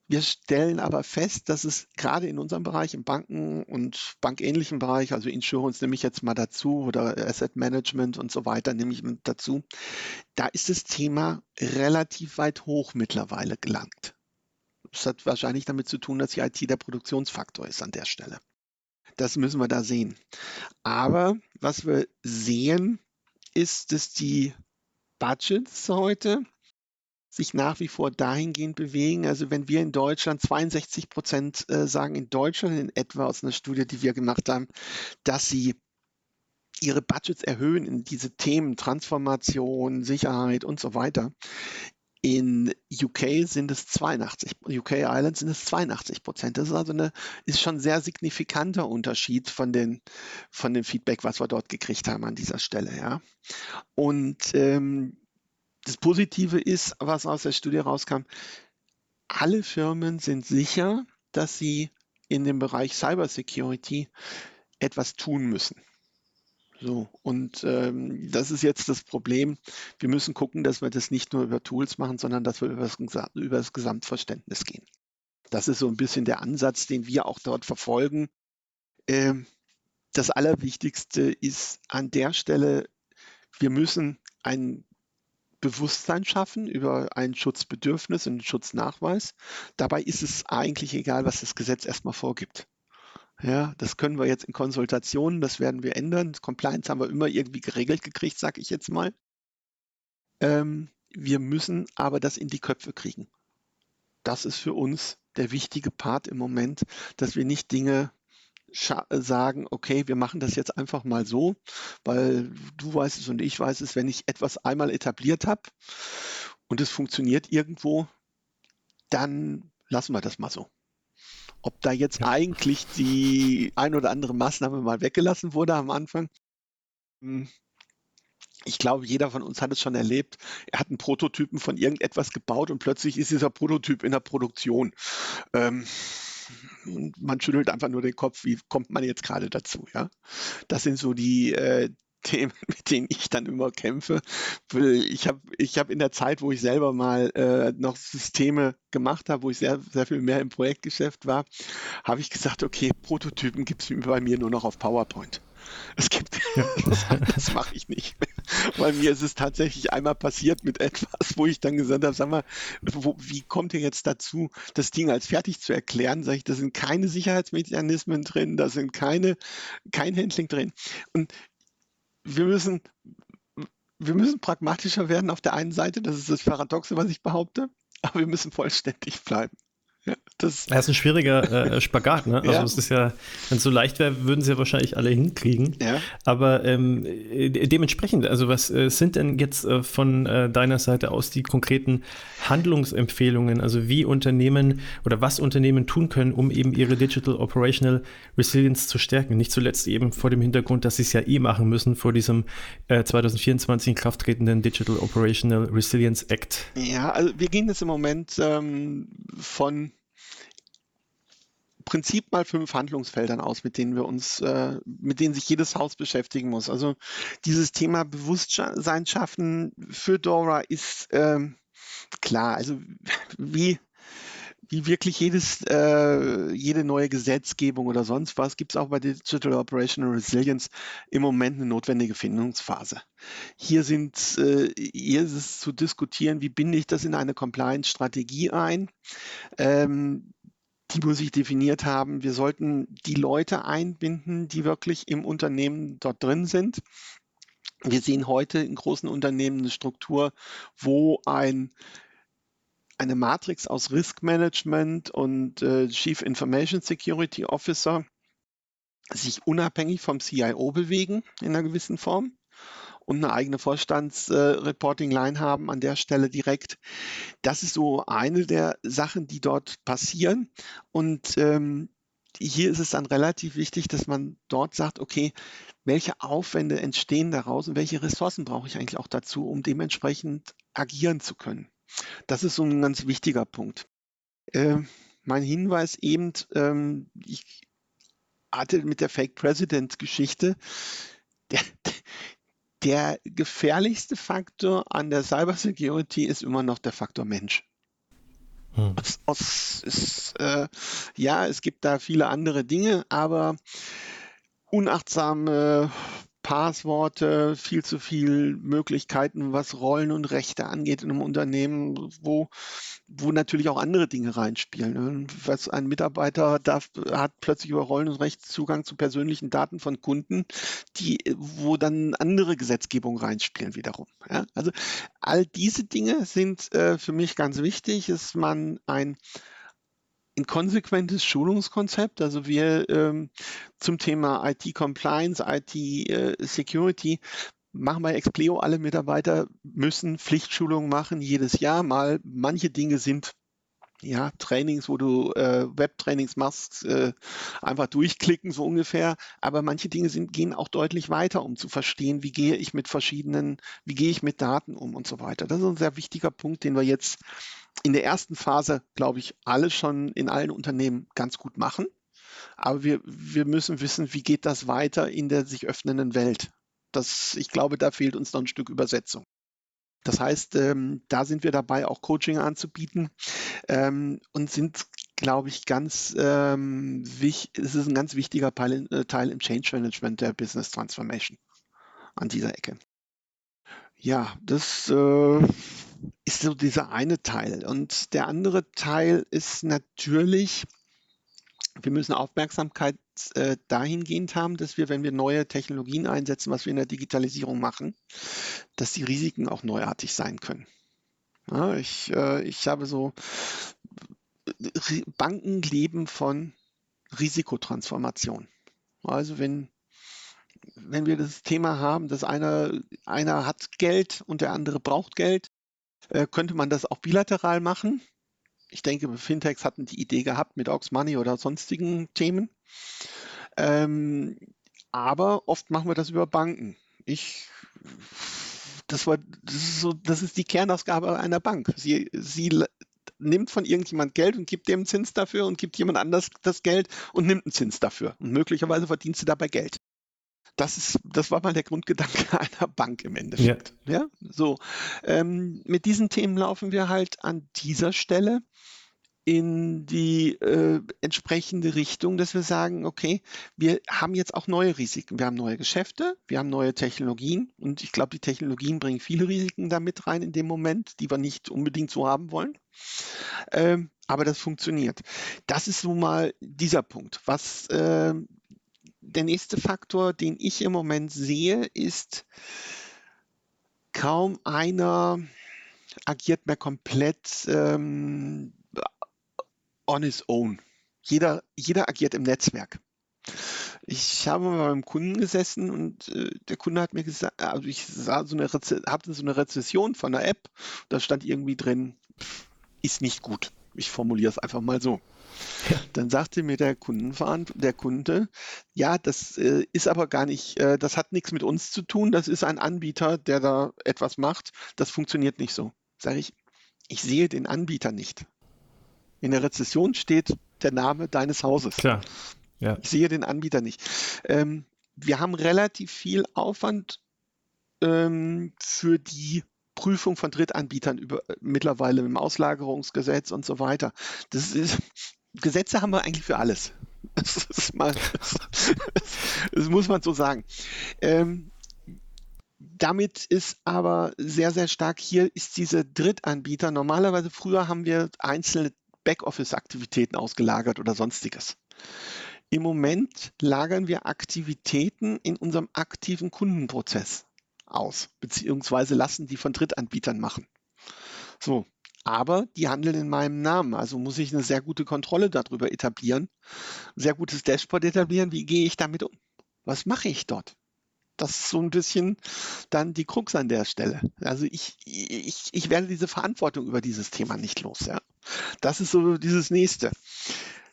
Wir stellen aber fest, dass es gerade in unserem Bereich, im Banken- und bankähnlichen Bereich, also Insurance nehme ich jetzt mal dazu oder Asset Management und so weiter nehme ich dazu, da ist das Thema relativ weit hoch mittlerweile gelangt. Das hat wahrscheinlich damit zu tun, dass die IT der Produktionsfaktor ist an der Stelle. Das müssen wir da sehen. Aber was wir sehen, ist, dass die Budgets heute sich nach wie vor dahingehend bewegen. Also wenn wir in Deutschland 62 Prozent äh, sagen, in Deutschland in etwa aus einer Studie, die wir gemacht haben, dass sie ihre Budgets erhöhen in diese Themen Transformation, Sicherheit und so weiter, in UK sind es 82%, UK Island sind es 82 Prozent. Das ist also eine, ist schon sehr signifikanter Unterschied von den, von dem Feedback, was wir dort gekriegt haben an dieser Stelle, ja. Und ähm, das Positive ist, was aus der Studie rauskam, alle Firmen sind sicher, dass sie in dem Bereich Cybersecurity etwas tun müssen. So, und ähm, das ist jetzt das Problem. Wir müssen gucken, dass wir das nicht nur über Tools machen, sondern dass wir über das, über das Gesamtverständnis gehen. Das ist so ein bisschen der Ansatz, den wir auch dort verfolgen. Ähm, das Allerwichtigste ist an der Stelle, wir müssen ein Bewusstsein schaffen über ein Schutzbedürfnis und einen Schutznachweis. Dabei ist es eigentlich egal, was das Gesetz erstmal vorgibt. Ja, das können wir jetzt in Konsultationen, das werden wir ändern. Compliance haben wir immer irgendwie geregelt gekriegt, sage ich jetzt mal. Ähm, wir müssen aber das in die Köpfe kriegen. Das ist für uns der wichtige Part im Moment, dass wir nicht Dinge sagen, okay, wir machen das jetzt einfach mal so, weil du weißt es und ich weiß es, wenn ich etwas einmal etabliert habe und es funktioniert irgendwo, dann lassen wir das mal so. Ob da jetzt ja. eigentlich die ein oder andere Maßnahme mal weggelassen wurde am Anfang. Hm. Ich glaube, jeder von uns hat es schon erlebt. Er hat einen Prototypen von irgendetwas gebaut und plötzlich ist dieser Prototyp in der Produktion. Ähm, und man schüttelt einfach nur den Kopf, wie kommt man jetzt gerade dazu, ja? Das sind so die, äh, Themen, mit denen ich dann immer kämpfe. Ich habe ich hab in der Zeit, wo ich selber mal äh, noch Systeme gemacht habe, wo ich sehr, sehr viel mehr im Projektgeschäft war, habe ich gesagt, okay, Prototypen gibt es bei mir nur noch auf PowerPoint. Es gibt, das, das mache ich nicht. Weil mir ist es tatsächlich einmal passiert mit etwas, wo ich dann gesagt habe, sag mal, wo, wie kommt ihr jetzt dazu, das Ding als fertig zu erklären? Sag ich, da sind keine Sicherheitsmechanismen drin, da sind keine, kein Handling drin. Und wir müssen, wir müssen pragmatischer werden auf der einen Seite, das ist das Paradoxe, was ich behaupte, aber wir müssen vollständig bleiben. Das, das ist ein schwieriger äh, Spagat, ne? Also ja. es ist ja, wenn es so leicht wäre, würden sie ja wahrscheinlich alle hinkriegen. Ja. Aber ähm, äh, dementsprechend, also was äh, sind denn jetzt äh, von äh, deiner Seite aus die konkreten Handlungsempfehlungen, also wie Unternehmen oder was Unternehmen tun können, um eben ihre Digital Operational Resilience zu stärken? Nicht zuletzt eben vor dem Hintergrund, dass sie es ja eh machen müssen vor diesem 2024 in Kraft tretenden Digital Operational Resilience Act. Ja, also wir gehen jetzt im Moment ähm, von Prinzip mal fünf Handlungsfeldern aus, mit denen wir uns, äh, mit denen sich jedes Haus beschäftigen muss. Also dieses Thema Bewusstsein schaffen für Dora ist ähm, klar. Also wie wie wirklich jedes, äh, jede neue Gesetzgebung oder sonst was, gibt es auch bei Digital Operational Resilience im Moment eine notwendige Findungsphase. Hier, sind, äh, hier ist es zu diskutieren, wie binde ich das in eine Compliance-Strategie ein. Ähm, die muss ich definiert haben. Wir sollten die Leute einbinden, die wirklich im Unternehmen dort drin sind. Wir sehen heute in großen Unternehmen eine Struktur, wo ein eine Matrix aus Risk Management und äh, Chief Information Security Officer sich unabhängig vom CIO bewegen in einer gewissen Form und eine eigene Vorstandsreporting-Line äh, haben an der Stelle direkt. Das ist so eine der Sachen, die dort passieren. Und ähm, hier ist es dann relativ wichtig, dass man dort sagt, okay, welche Aufwände entstehen daraus und welche Ressourcen brauche ich eigentlich auch dazu, um dementsprechend agieren zu können. Das ist so ein ganz wichtiger Punkt. Äh, mein Hinweis eben, ähm, ich hatte mit der Fake President Geschichte, der, der gefährlichste Faktor an der Cybersecurity ist immer noch der Faktor Mensch. Hm. Es, es ist, äh, ja, es gibt da viele andere Dinge, aber unachtsame Passworte, viel zu viel Möglichkeiten, was Rollen und Rechte angeht in einem Unternehmen, wo, wo natürlich auch andere Dinge reinspielen. Ne? Was ein Mitarbeiter darf, hat plötzlich über Rollen und Rechte Zugang zu persönlichen Daten von Kunden, die, wo dann andere Gesetzgebung reinspielen wiederum. Ja? Also all diese Dinge sind äh, für mich ganz wichtig, dass man ein ein konsequentes Schulungskonzept. Also wir ähm, zum Thema IT-Compliance, IT-Security äh, machen bei Expleo alle Mitarbeiter müssen Pflichtschulungen machen jedes Jahr mal. Manche Dinge sind ja, Trainings, wo du äh, Web-Trainings machst, äh, einfach durchklicken, so ungefähr. Aber manche Dinge sind, gehen auch deutlich weiter, um zu verstehen, wie gehe ich mit verschiedenen, wie gehe ich mit Daten um und so weiter. Das ist ein sehr wichtiger Punkt, den wir jetzt in der ersten Phase, glaube ich, alle schon in allen Unternehmen ganz gut machen. Aber wir, wir müssen wissen, wie geht das weiter in der sich öffnenden Welt. Das, ich glaube, da fehlt uns noch ein Stück Übersetzung. Das heißt, ähm, da sind wir dabei, auch Coaching anzubieten ähm, und sind, glaube ich, ganz ähm, wichtig, es ist ein ganz wichtiger Teil, äh, Teil, im Change Management der Business Transformation an dieser Ecke. Ja, das äh, ist so dieser eine Teil. Und der andere Teil ist natürlich, wir müssen Aufmerksamkeit äh, dahingehend haben, dass wir, wenn wir neue Technologien einsetzen, was wir in der Digitalisierung machen, dass die Risiken auch neuartig sein können. Ja, ich, äh, ich habe so, Banken leben von Risikotransformation. Also wenn wenn wir das Thema haben, dass einer, einer hat Geld und der andere braucht Geld, äh, könnte man das auch bilateral machen. Ich denke, Fintechs hatten die Idee gehabt mit Aux Money oder sonstigen Themen. Ähm, aber oft machen wir das über Banken. Ich, das, war, das, ist so, das ist die Kernausgabe einer Bank. Sie, sie nimmt von irgendjemand Geld und gibt dem Zins dafür und gibt jemand anders das Geld und nimmt einen Zins dafür. Und möglicherweise verdient sie dabei Geld. Das, ist, das war mal der Grundgedanke einer Bank im Endeffekt. Ja, ja? so. Ähm, mit diesen Themen laufen wir halt an dieser Stelle in die äh, entsprechende Richtung, dass wir sagen, okay, wir haben jetzt auch neue Risiken. Wir haben neue Geschäfte, wir haben neue Technologien und ich glaube, die Technologien bringen viele Risiken da mit rein in dem Moment, die wir nicht unbedingt so haben wollen. Ähm, aber das funktioniert. Das ist nun mal dieser Punkt. Was äh, der nächste Faktor, den ich im Moment sehe, ist, kaum einer agiert mehr komplett ähm, on his own. Jeder, jeder agiert im Netzwerk. Ich habe mal beim Kunden gesessen und äh, der Kunde hat mir gesagt, also ich sah so eine Reze so eine Rezession von der App, da stand irgendwie drin, ist nicht gut. Ich formuliere es einfach mal so. Ja. Dann sagte mir der der Kunde, ja, das äh, ist aber gar nicht, äh, das hat nichts mit uns zu tun, das ist ein Anbieter, der da etwas macht, das funktioniert nicht so. Sage ich, ich sehe den Anbieter nicht. In der Rezession steht der Name deines Hauses. Klar. Ja. Ich sehe den Anbieter nicht. Ähm, wir haben relativ viel Aufwand ähm, für die Prüfung von Drittanbietern über, mittlerweile im Auslagerungsgesetz und so weiter. Das ist, Gesetze haben wir eigentlich für alles. Das, mal, das, das muss man so sagen. Ähm, damit ist aber sehr, sehr stark hier ist diese Drittanbieter. Normalerweise früher haben wir einzelne Backoffice-Aktivitäten ausgelagert oder sonstiges. Im Moment lagern wir Aktivitäten in unserem aktiven Kundenprozess aus, beziehungsweise lassen die von Drittanbietern machen. So, aber die handeln in meinem Namen, also muss ich eine sehr gute Kontrolle darüber etablieren, ein sehr gutes Dashboard etablieren, wie gehe ich damit um? Was mache ich dort? Das ist so ein bisschen dann die Krux an der Stelle. Also ich, ich, ich werde diese Verantwortung über dieses Thema nicht los. Ja. Das ist so dieses nächste.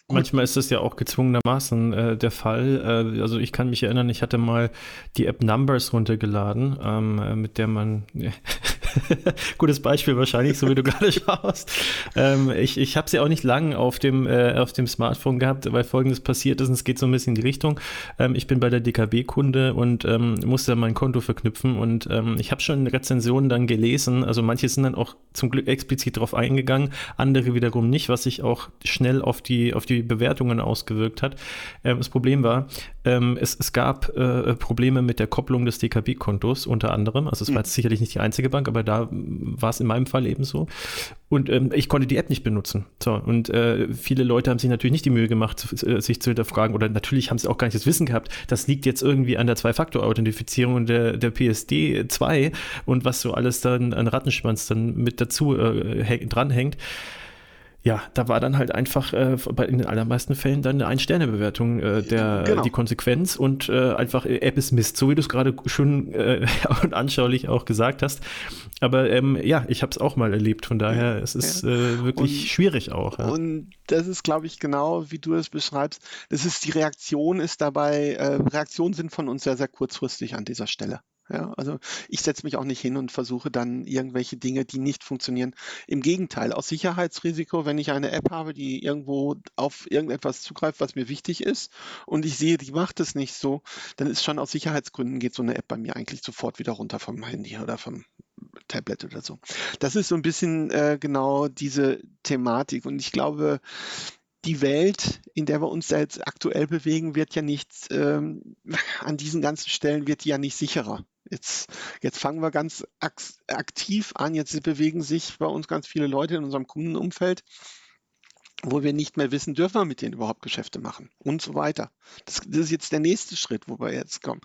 Manchmal ist das ja auch gezwungenermaßen äh, der Fall. Äh, also ich kann mich erinnern, ich hatte mal die App Numbers runtergeladen, ähm, äh, mit der man Gutes Beispiel wahrscheinlich, so wie du gerade schaust. Ähm, ich ich habe sie auch nicht lang auf dem, äh, auf dem Smartphone gehabt, weil folgendes passiert ist und es geht so ein bisschen in die Richtung. Ähm, ich bin bei der DKB-Kunde und ähm, musste dann mein Konto verknüpfen und ähm, ich habe schon Rezensionen dann gelesen. Also manche sind dann auch zum Glück explizit darauf eingegangen, andere wiederum nicht, was sich auch schnell auf die, auf die Bewertungen ausgewirkt hat. Ähm, das Problem war, ähm, es, es gab äh, Probleme mit der Kopplung des DKB-Kontos unter anderem. Also es war mhm. jetzt sicherlich nicht die einzige Bank, aber da war es in meinem Fall eben so. Und ähm, ich konnte die App nicht benutzen. So, und äh, viele Leute haben sich natürlich nicht die Mühe gemacht, äh, sich zu hinterfragen, oder natürlich haben sie auch gar nicht das Wissen gehabt, das liegt jetzt irgendwie an der Zwei-Faktor-Authentifizierung der, der PSD 2 und was so alles dann an Rattenschwanz dann mit dazu äh, dranhängt ja, da war dann halt einfach äh, bei, in den allermeisten Fällen dann eine Ein-Sterne-Bewertung äh, der genau. die Konsequenz und äh, einfach äh, App ist Mist, so wie du es gerade schon äh, und anschaulich auch gesagt hast. Aber ähm, ja, ich habe es auch mal erlebt, von daher es ist ja. äh, wirklich und, schwierig auch. Ja. Und das ist, glaube ich, genau wie du es beschreibst. Das ist die Reaktion ist dabei, äh, Reaktionen sind von uns sehr, sehr kurzfristig an dieser Stelle. Ja, also ich setze mich auch nicht hin und versuche dann irgendwelche Dinge, die nicht funktionieren. Im Gegenteil, aus Sicherheitsrisiko, wenn ich eine App habe, die irgendwo auf irgendetwas zugreift, was mir wichtig ist, und ich sehe, die macht es nicht so, dann ist schon aus Sicherheitsgründen geht so eine App bei mir eigentlich sofort wieder runter vom Handy oder vom Tablet oder so. Das ist so ein bisschen äh, genau diese Thematik. Und ich glaube, die Welt, in der wir uns jetzt aktuell bewegen, wird ja nicht ähm, an diesen ganzen Stellen wird ja nicht sicherer. Jetzt, jetzt fangen wir ganz aktiv an. Jetzt bewegen sich bei uns ganz viele Leute in unserem Kundenumfeld, wo wir nicht mehr wissen, dürfen wir mit denen überhaupt Geschäfte machen und so weiter. Das, das ist jetzt der nächste Schritt, wo wir jetzt kommen.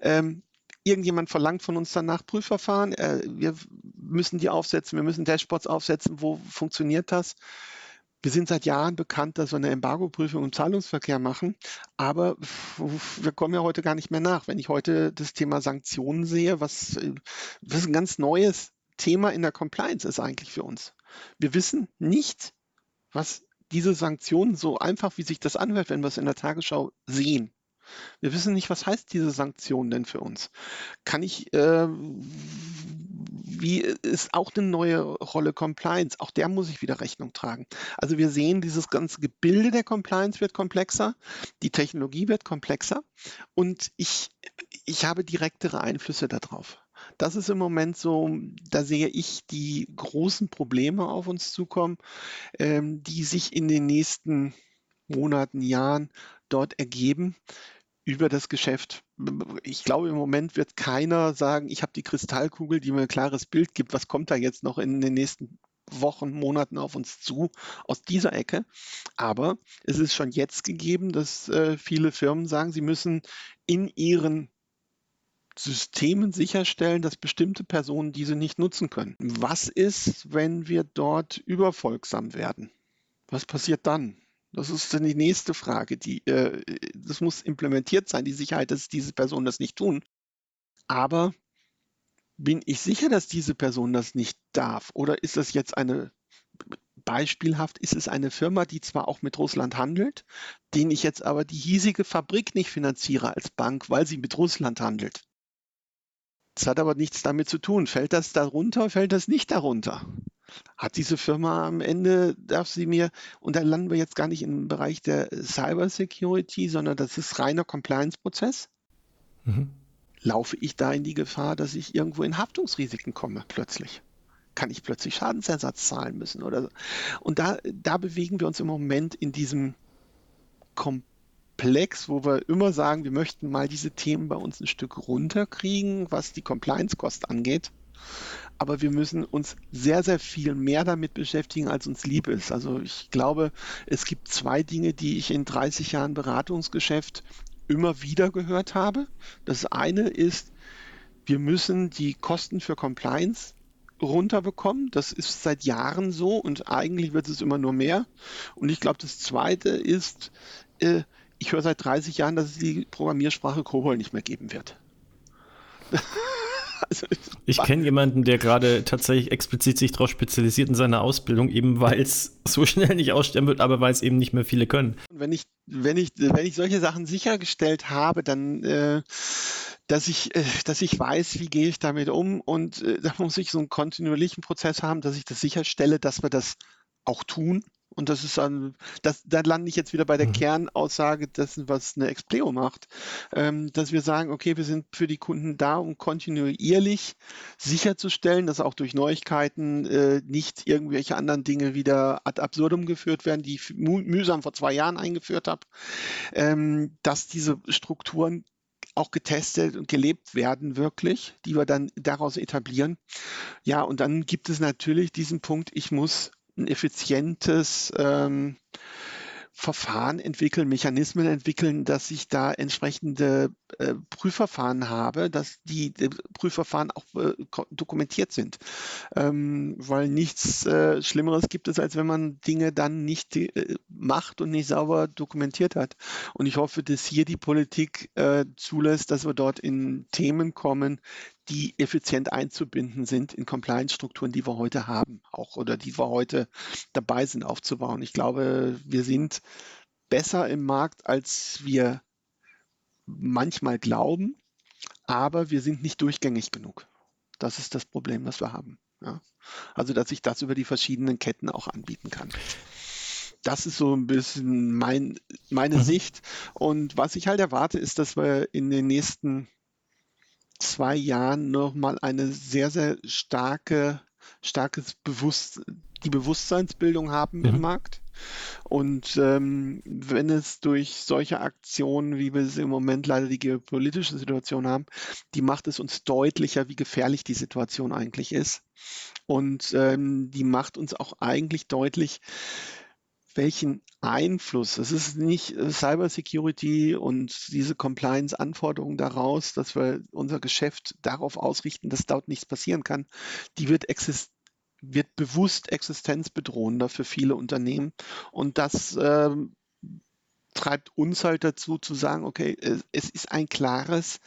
Ähm, irgendjemand verlangt von uns danach Prüfverfahren. Äh, wir müssen die aufsetzen, wir müssen Dashboards aufsetzen. Wo funktioniert das? Wir sind seit Jahren bekannt, dass wir eine Embargo-Prüfung im Zahlungsverkehr machen, aber wir kommen ja heute gar nicht mehr nach. Wenn ich heute das Thema Sanktionen sehe, was, was ein ganz neues Thema in der Compliance ist eigentlich für uns. Wir wissen nicht, was diese Sanktionen so einfach, wie sich das anhört, wenn wir es in der Tagesschau sehen. Wir wissen nicht, was heißt diese Sanktion denn für uns. Kann ich, äh, wie ist auch eine neue Rolle Compliance? Auch der muss ich wieder Rechnung tragen. Also wir sehen, dieses ganze Gebilde der Compliance wird komplexer, die Technologie wird komplexer und ich, ich habe direktere Einflüsse darauf. Das ist im Moment so, da sehe ich die großen Probleme auf uns zukommen, ähm, die sich in den nächsten Monaten, Jahren dort ergeben über das Geschäft. Ich glaube, im Moment wird keiner sagen, ich habe die Kristallkugel, die mir ein klares Bild gibt, was kommt da jetzt noch in den nächsten Wochen, Monaten auf uns zu aus dieser Ecke. Aber es ist schon jetzt gegeben, dass äh, viele Firmen sagen, sie müssen in ihren Systemen sicherstellen, dass bestimmte Personen diese nicht nutzen können. Was ist, wenn wir dort überfolgsam werden? Was passiert dann? Das ist dann die nächste Frage. Die, äh, das muss implementiert sein, die Sicherheit, dass diese Personen das nicht tun. Aber bin ich sicher, dass diese Person das nicht darf? Oder ist das jetzt eine, beispielhaft, ist es eine Firma, die zwar auch mit Russland handelt, denen ich jetzt aber die hiesige Fabrik nicht finanziere als Bank, weil sie mit Russland handelt? Das hat aber nichts damit zu tun. Fällt das darunter, fällt das nicht darunter? Hat diese Firma am Ende, darf sie mir, und da landen wir jetzt gar nicht im Bereich der Cyber Security, sondern das ist reiner Compliance-Prozess. Mhm. Laufe ich da in die Gefahr, dass ich irgendwo in Haftungsrisiken komme plötzlich? Kann ich plötzlich Schadensersatz zahlen müssen oder so? Und da, da bewegen wir uns im Moment in diesem Komplex Komplex, wo wir immer sagen, wir möchten mal diese Themen bei uns ein Stück runterkriegen, was die Compliance-Kost angeht. Aber wir müssen uns sehr, sehr viel mehr damit beschäftigen, als uns lieb ist. Also ich glaube, es gibt zwei Dinge, die ich in 30 Jahren Beratungsgeschäft immer wieder gehört habe. Das eine ist, wir müssen die Kosten für Compliance runterbekommen. Das ist seit Jahren so und eigentlich wird es immer nur mehr. Und ich glaube, das Zweite ist, äh, ich höre seit 30 Jahren, dass es die Programmiersprache COBOL nicht mehr geben wird. also, ich kenne jemanden, der gerade tatsächlich explizit sich darauf spezialisiert in seiner Ausbildung, eben weil es so schnell nicht aussterben wird, aber weil es eben nicht mehr viele können. Wenn ich, wenn ich, wenn ich solche Sachen sichergestellt habe, dann äh, dass ich, äh, dass ich weiß, wie gehe ich damit um und äh, da muss ich so einen kontinuierlichen Prozess haben, dass ich das sicherstelle, dass wir das auch tun und das ist dann, das, da lande ich jetzt wieder bei der mhm. Kernaussage dessen, was eine Expleo macht, ähm, dass wir sagen, okay, wir sind für die Kunden da, um kontinuierlich sicherzustellen, dass auch durch Neuigkeiten äh, nicht irgendwelche anderen Dinge wieder ad absurdum geführt werden, die ich mühsam vor zwei Jahren eingeführt habe, ähm, dass diese Strukturen auch getestet und gelebt werden wirklich, die wir dann daraus etablieren. Ja, und dann gibt es natürlich diesen Punkt, ich muss ein effizientes ähm, Verfahren entwickeln, Mechanismen entwickeln, dass ich da entsprechende äh, Prüfverfahren habe, dass die, die Prüfverfahren auch äh, dokumentiert sind. Ähm, weil nichts äh, Schlimmeres gibt es, als wenn man Dinge dann nicht äh, macht und nicht sauber dokumentiert hat. Und ich hoffe, dass hier die Politik äh, zulässt, dass wir dort in Themen kommen, die effizient einzubinden sind in Compliance-Strukturen, die wir heute haben, auch oder die wir heute dabei sind aufzubauen. Ich glaube, wir sind besser im Markt, als wir manchmal glauben, aber wir sind nicht durchgängig genug. Das ist das Problem, was wir haben. Ja? Also, dass ich das über die verschiedenen Ketten auch anbieten kann. Das ist so ein bisschen mein, meine mhm. Sicht. Und was ich halt erwarte, ist, dass wir in den nächsten zwei Jahren nochmal eine sehr, sehr starke, starkes Bewusst die Bewusstseinsbildung haben mhm. im Markt. Und ähm, wenn es durch solche Aktionen, wie wir es im Moment leider die geopolitische Situation haben, die macht es uns deutlicher, wie gefährlich die Situation eigentlich ist. Und ähm, die macht uns auch eigentlich deutlich, welchen Einfluss, es ist nicht äh, Cybersecurity und diese Compliance-Anforderungen daraus, dass wir unser Geschäft darauf ausrichten, dass dort nichts passieren kann, die wird, wird bewusst existenzbedrohender für viele Unternehmen. Und das äh, treibt uns halt dazu zu sagen, okay, es ist ein klares,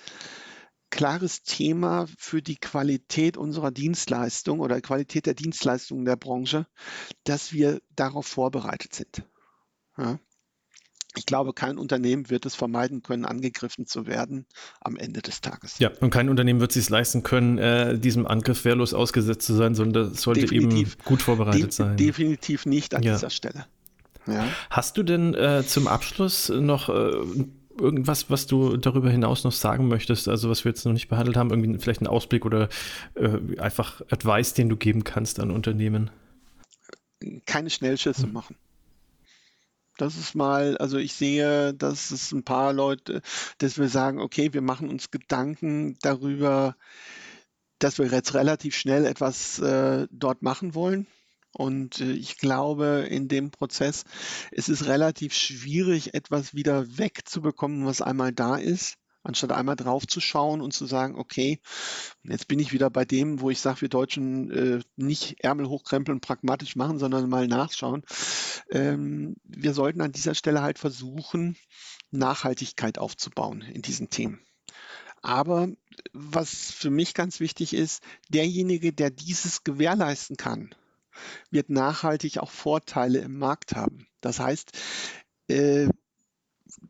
klares Thema für die Qualität unserer Dienstleistung oder Qualität der Dienstleistungen der Branche, dass wir darauf vorbereitet sind. Ja. Ich glaube, kein Unternehmen wird es vermeiden können, angegriffen zu werden am Ende des Tages. Ja, und kein Unternehmen wird es sich leisten können, äh, diesem Angriff wehrlos ausgesetzt zu sein, sondern das sollte definitiv, eben gut vorbereitet de sein. Definitiv nicht an ja. dieser Stelle. Ja. Hast du denn äh, zum Abschluss noch äh, irgendwas, was du darüber hinaus noch sagen möchtest, also was wir jetzt noch nicht behandelt haben, irgendwie vielleicht einen Ausblick oder äh, einfach Advice, den du geben kannst an Unternehmen? Keine Schnellschüsse hm. machen. Das ist mal, also ich sehe, dass es ein paar Leute, dass wir sagen, okay, wir machen uns Gedanken darüber, dass wir jetzt relativ schnell etwas äh, dort machen wollen. Und äh, ich glaube, in dem Prozess ist es relativ schwierig, etwas wieder wegzubekommen, was einmal da ist. anstatt einmal drauf zu schauen und zu sagen, okay, jetzt bin ich wieder bei dem, wo ich sage, wir Deutschen äh, nicht Ärmel hochkrempeln, pragmatisch machen, sondern mal nachschauen. Ähm, wir sollten an dieser Stelle halt versuchen, Nachhaltigkeit aufzubauen in diesen Themen. Aber was für mich ganz wichtig ist, derjenige, der dieses gewährleisten kann, wird nachhaltig auch Vorteile im Markt haben. Das heißt, äh,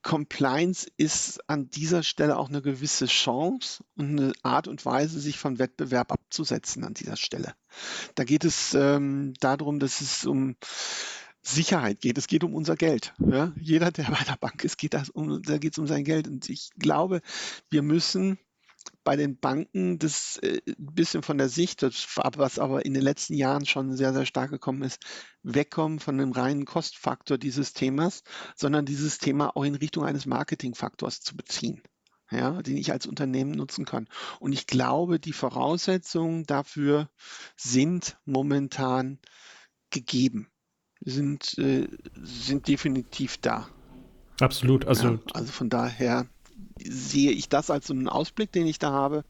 Compliance ist an dieser Stelle auch eine gewisse Chance und eine Art und Weise, sich von Wettbewerb abzusetzen an dieser Stelle. Da geht es ähm, darum, dass es um Sicherheit geht. Es geht um unser Geld. Jeder, der bei der Bank ist, geht das um, da geht es um sein Geld. Und ich glaube, wir müssen bei den Banken das äh, ein bisschen von der Sicht, das, was aber in den letzten Jahren schon sehr, sehr stark gekommen ist, wegkommen von dem reinen Kostfaktor dieses Themas, sondern dieses Thema auch in Richtung eines Marketingfaktors zu beziehen. Ja, den ich als Unternehmen nutzen kann. Und ich glaube, die Voraussetzungen dafür sind momentan gegeben, sind, äh, sind definitiv da. Absolut. Also, ja, also von daher sehe ich das als so einen Ausblick, den ich da habe.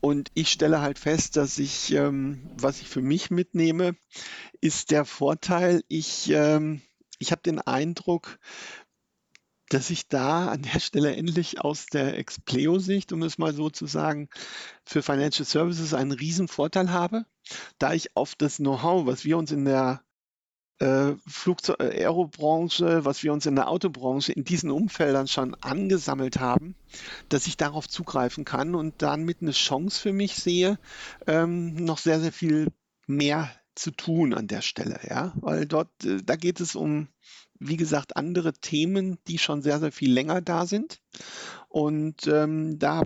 Und ich stelle halt fest, dass ich, ähm, was ich für mich mitnehme, ist der Vorteil, ich, ähm, ich habe den Eindruck, dass ich da an der Stelle endlich aus der Expleo-Sicht, um es mal so zu sagen, für Financial Services einen riesen Vorteil habe, da ich auf das Know-how, was wir uns in der äh, Flugzeug äh, Aerobranche, was wir uns in der Autobranche in diesen Umfeldern schon angesammelt haben, dass ich darauf zugreifen kann und dann mit eine Chance für mich sehe, ähm, noch sehr, sehr viel mehr zu tun an der Stelle, ja, weil dort, äh, da geht es um, wie gesagt, andere Themen, die schon sehr, sehr viel länger da sind. Und ähm, da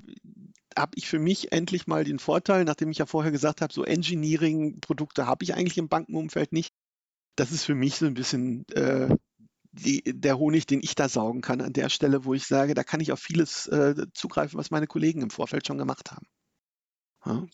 habe ich für mich endlich mal den Vorteil, nachdem ich ja vorher gesagt habe, so Engineering-Produkte habe ich eigentlich im Bankenumfeld nicht, das ist für mich so ein bisschen äh, die, der Honig, den ich da saugen kann an der Stelle, wo ich sage, da kann ich auf vieles äh, zugreifen, was meine Kollegen im Vorfeld schon gemacht haben. Ja.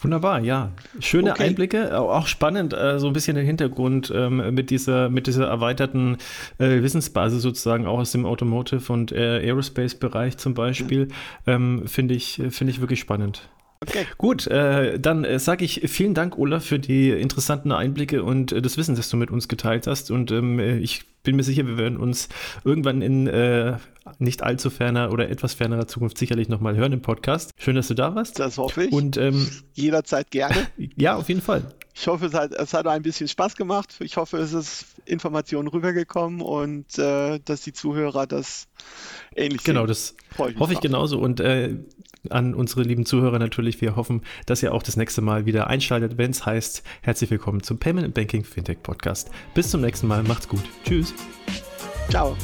Wunderbar, ja. Schöne okay. Einblicke, auch spannend, äh, so ein bisschen den Hintergrund ähm, mit, dieser, mit dieser erweiterten äh, Wissensbasis sozusagen auch aus dem Automotive- und äh, Aerospace-Bereich zum Beispiel, ja. ähm, finde ich, find ich wirklich spannend. Okay. Gut, äh, dann äh, sage ich vielen Dank, Olaf, für die interessanten Einblicke und äh, das Wissen, das du mit uns geteilt hast. Und ähm, ich bin mir sicher, wir werden uns irgendwann in äh, nicht allzu ferner oder etwas fernerer Zukunft sicherlich nochmal hören im Podcast. Schön, dass du da warst. Das hoffe ich. Und ähm, jederzeit gerne. ja, auf jeden Fall. Ich hoffe, es hat, es hat ein bisschen Spaß gemacht. Ich hoffe, es ist Informationen rübergekommen und äh, dass die Zuhörer das ähnlich genau, sehen. Genau, das hoffe ich genauso. Und äh, an unsere lieben Zuhörer natürlich, wir hoffen, dass ihr auch das nächste Mal wieder einschaltet, wenn es heißt, herzlich willkommen zum Payment Banking Fintech Podcast. Bis zum nächsten Mal, macht's gut. Tschüss. Ciao.